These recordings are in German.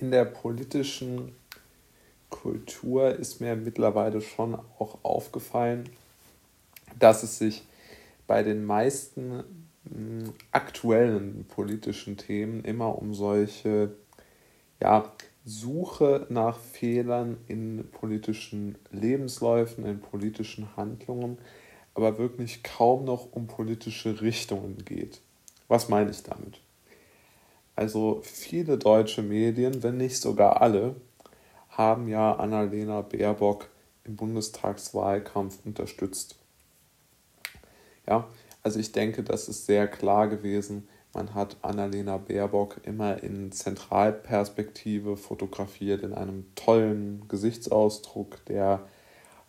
in der politischen Kultur ist mir mittlerweile schon auch aufgefallen, dass es sich bei den meisten hm, aktuellen politischen Themen immer um solche ja, Suche nach Fehlern in politischen Lebensläufen, in politischen Handlungen, aber wirklich kaum noch um politische Richtungen geht. Was meine ich damit? Also viele deutsche Medien, wenn nicht sogar alle, haben ja Annalena Baerbock im Bundestagswahlkampf unterstützt. Ja, also ich denke, das ist sehr klar gewesen. Man hat Annalena Baerbock immer in Zentralperspektive fotografiert, in einem tollen Gesichtsausdruck, der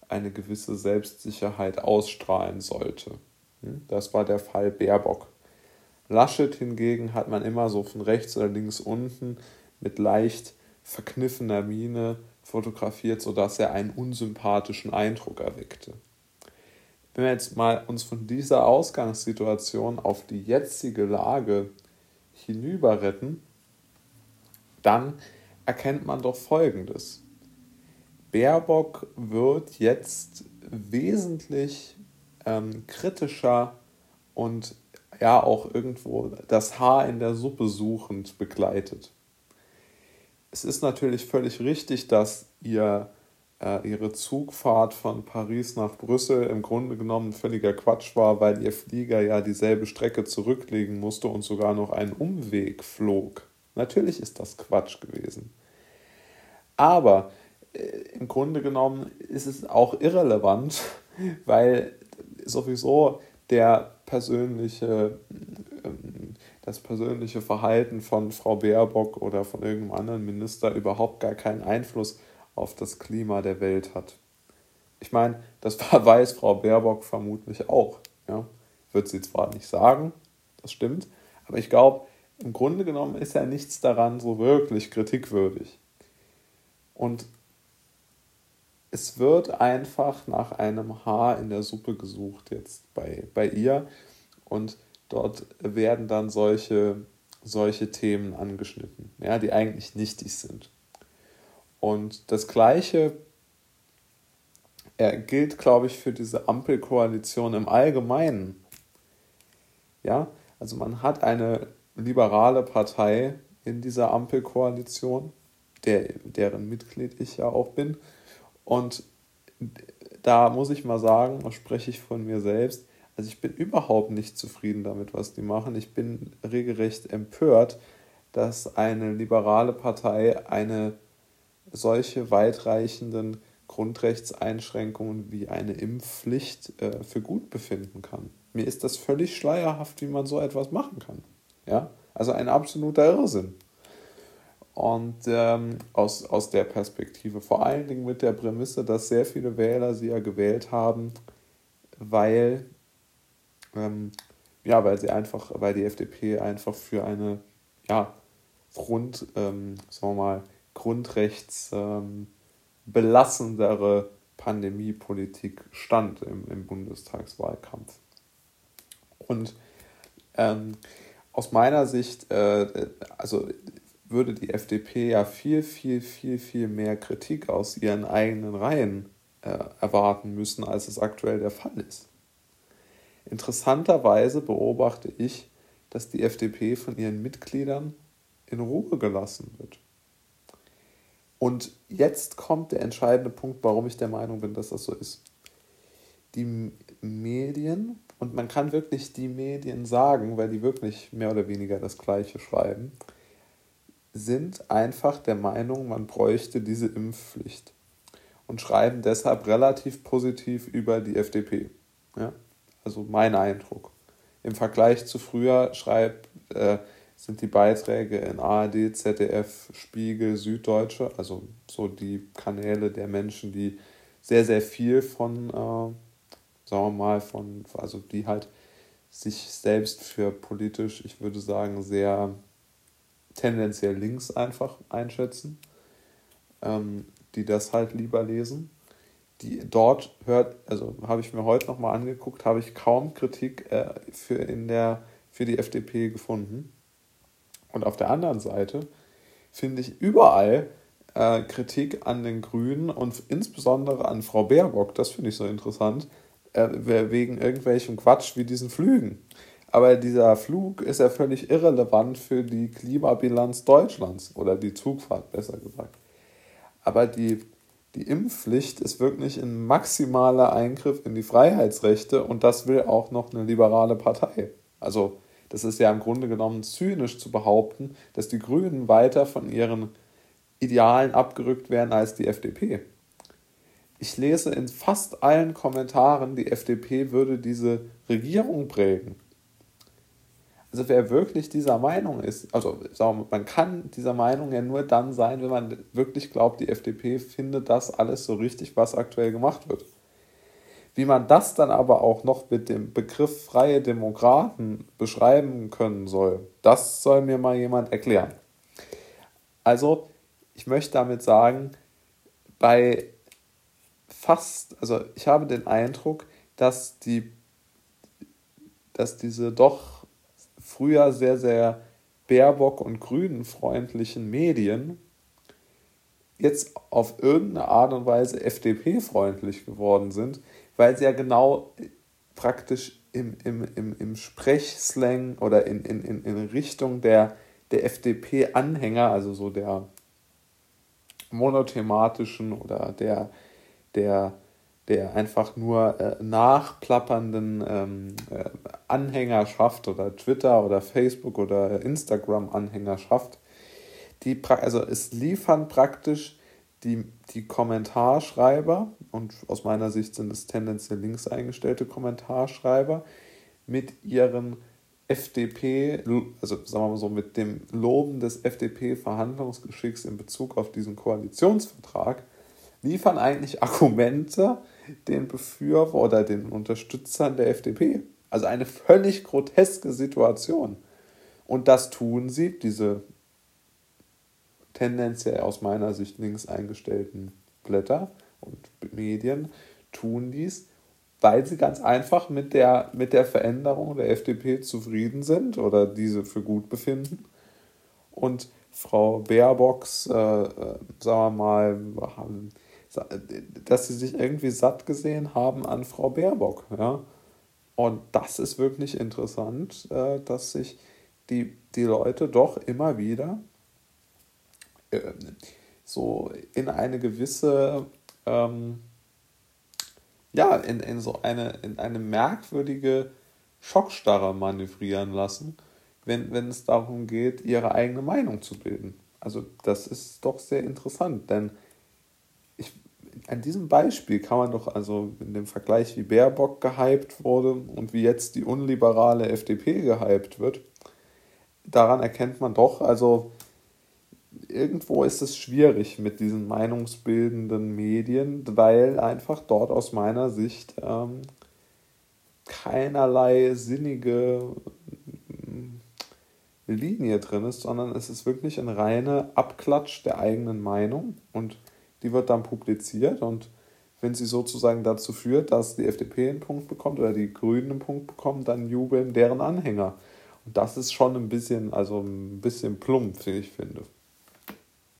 eine gewisse Selbstsicherheit ausstrahlen sollte. Hm, das war der Fall Baerbock. Laschet hingegen hat man immer so von rechts oder links unten mit leicht verkniffener Miene fotografiert, sodass er einen unsympathischen Eindruck erweckte. Wenn wir jetzt mal uns von dieser Ausgangssituation auf die jetzige Lage hinüber retten, dann erkennt man doch Folgendes. Baerbock wird jetzt wesentlich ähm, kritischer und ja auch irgendwo das Haar in der Suppe suchend begleitet. Es ist natürlich völlig richtig, dass ihr, äh, ihre Zugfahrt von Paris nach Brüssel im Grunde genommen völliger Quatsch war, weil ihr Flieger ja dieselbe Strecke zurücklegen musste und sogar noch einen Umweg flog. Natürlich ist das Quatsch gewesen. Aber äh, im Grunde genommen ist es auch irrelevant, weil sowieso der persönliche, ähm, das persönliche Verhalten von Frau Baerbock oder von irgendeinem anderen Minister überhaupt gar keinen Einfluss auf das Klima der Welt hat. Ich meine, das weiß Frau Baerbock vermutlich auch. Ja? Wird sie zwar nicht sagen, das stimmt, aber ich glaube, im Grunde genommen ist ja nichts daran so wirklich kritikwürdig. Und es wird einfach nach einem Haar in der Suppe gesucht jetzt bei, bei ihr und dort werden dann solche, solche Themen angeschnitten, ja, die eigentlich nichtig sind. Und das Gleiche gilt, glaube ich, für diese Ampelkoalition im Allgemeinen. Ja, also man hat eine liberale Partei in dieser Ampelkoalition, der, deren Mitglied ich ja auch bin, und da muss ich mal sagen, da spreche ich von mir selbst, also ich bin überhaupt nicht zufrieden damit, was die machen. Ich bin regelrecht empört, dass eine liberale Partei eine solche weitreichenden Grundrechtseinschränkungen wie eine Impfpflicht äh, für gut befinden kann. Mir ist das völlig schleierhaft, wie man so etwas machen kann. Ja? Also ein absoluter Irrsinn. Und ähm, aus, aus der Perspektive, vor allen Dingen mit der Prämisse, dass sehr viele Wähler sie ja gewählt haben, weil, ähm, ja, weil sie einfach, weil die FDP einfach für eine, ja, Grund, ähm, sagen wir mal, grundrechtsbelassendere ähm, Pandemiepolitik stand im, im Bundestagswahlkampf. Und ähm, aus meiner Sicht, äh, also würde die FDP ja viel, viel, viel, viel mehr Kritik aus ihren eigenen Reihen äh, erwarten müssen, als es aktuell der Fall ist. Interessanterweise beobachte ich, dass die FDP von ihren Mitgliedern in Ruhe gelassen wird. Und jetzt kommt der entscheidende Punkt, warum ich der Meinung bin, dass das so ist. Die Medien, und man kann wirklich die Medien sagen, weil die wirklich mehr oder weniger das Gleiche schreiben, sind einfach der Meinung, man bräuchte diese Impfpflicht und schreiben deshalb relativ positiv über die FDP. Ja? Also mein Eindruck. Im Vergleich zu früher schreibt, äh, sind die Beiträge in ARD, ZDF, Spiegel, Süddeutsche, also so die Kanäle der Menschen, die sehr, sehr viel von, äh, sagen wir mal, von, also die halt sich selbst für politisch, ich würde sagen, sehr tendenziell links einfach einschätzen, ähm, die das halt lieber lesen. Die dort hört, also habe ich mir heute nochmal angeguckt, habe ich kaum Kritik äh, für, in der, für die FDP gefunden. Und auf der anderen Seite finde ich überall äh, Kritik an den Grünen und insbesondere an Frau Baerbock, das finde ich so interessant, äh, wegen irgendwelchem Quatsch wie diesen Flügen. Aber dieser Flug ist ja völlig irrelevant für die Klimabilanz Deutschlands oder die Zugfahrt, besser gesagt. Aber die, die Impfpflicht ist wirklich ein maximaler Eingriff in die Freiheitsrechte und das will auch noch eine liberale Partei. Also das ist ja im Grunde genommen zynisch zu behaupten, dass die Grünen weiter von ihren Idealen abgerückt werden als die FDP. Ich lese in fast allen Kommentaren, die FDP würde diese Regierung prägen. Also wer wirklich dieser Meinung ist, also man kann dieser Meinung ja nur dann sein, wenn man wirklich glaubt, die FDP findet das alles so richtig, was aktuell gemacht wird. Wie man das dann aber auch noch mit dem Begriff freie Demokraten beschreiben können soll, das soll mir mal jemand erklären. Also, ich möchte damit sagen, bei fast, also ich habe den Eindruck, dass die, dass diese doch früher sehr, sehr Baerbock- und Grünen-freundlichen Medien jetzt auf irgendeine Art und Weise FDP-freundlich geworden sind, weil sie ja genau praktisch im, im, im, im Sprechslang oder in, in, in, in Richtung der, der FDP-Anhänger, also so der monothematischen oder der, der der einfach nur äh, nachplappernden ähm, äh, Anhängerschaft oder Twitter oder Facebook oder Instagram Anhängerschaft, die also es liefern praktisch die, die Kommentarschreiber und aus meiner Sicht sind es tendenziell links eingestellte Kommentarschreiber mit ihren FDP, also sagen wir mal so, mit dem Loben des FDP-Verhandlungsgeschicks in Bezug auf diesen Koalitionsvertrag, liefern eigentlich Argumente, den Befürworter den Unterstützern der FDP. Also eine völlig groteske Situation. Und das tun sie, diese tendenziell aus meiner Sicht links eingestellten Blätter und Medien, tun dies, weil sie ganz einfach mit der, mit der Veränderung der FDP zufrieden sind oder diese für gut befinden. Und Frau Baerbocks, äh, äh sagen wir mal, dass sie sich irgendwie satt gesehen haben an Frau Baerbock. Ja? Und das ist wirklich interessant, äh, dass sich die, die Leute doch immer wieder äh, so in eine gewisse, ähm, ja, in, in so eine, in eine merkwürdige Schockstarre manövrieren lassen, wenn, wenn es darum geht, ihre eigene Meinung zu bilden. Also das ist doch sehr interessant, denn an diesem Beispiel kann man doch, also in dem Vergleich, wie Baerbock gehypt wurde und wie jetzt die unliberale FDP gehypt wird, daran erkennt man doch, also irgendwo ist es schwierig mit diesen meinungsbildenden Medien, weil einfach dort aus meiner Sicht ähm, keinerlei sinnige mm, Linie drin ist, sondern es ist wirklich ein reiner Abklatsch der eigenen Meinung und die wird dann publiziert und wenn sie sozusagen dazu führt, dass die FDP einen Punkt bekommt oder die Grünen einen Punkt bekommen, dann jubeln deren Anhänger. Und das ist schon ein bisschen, also ein bisschen plump, wie ich finde.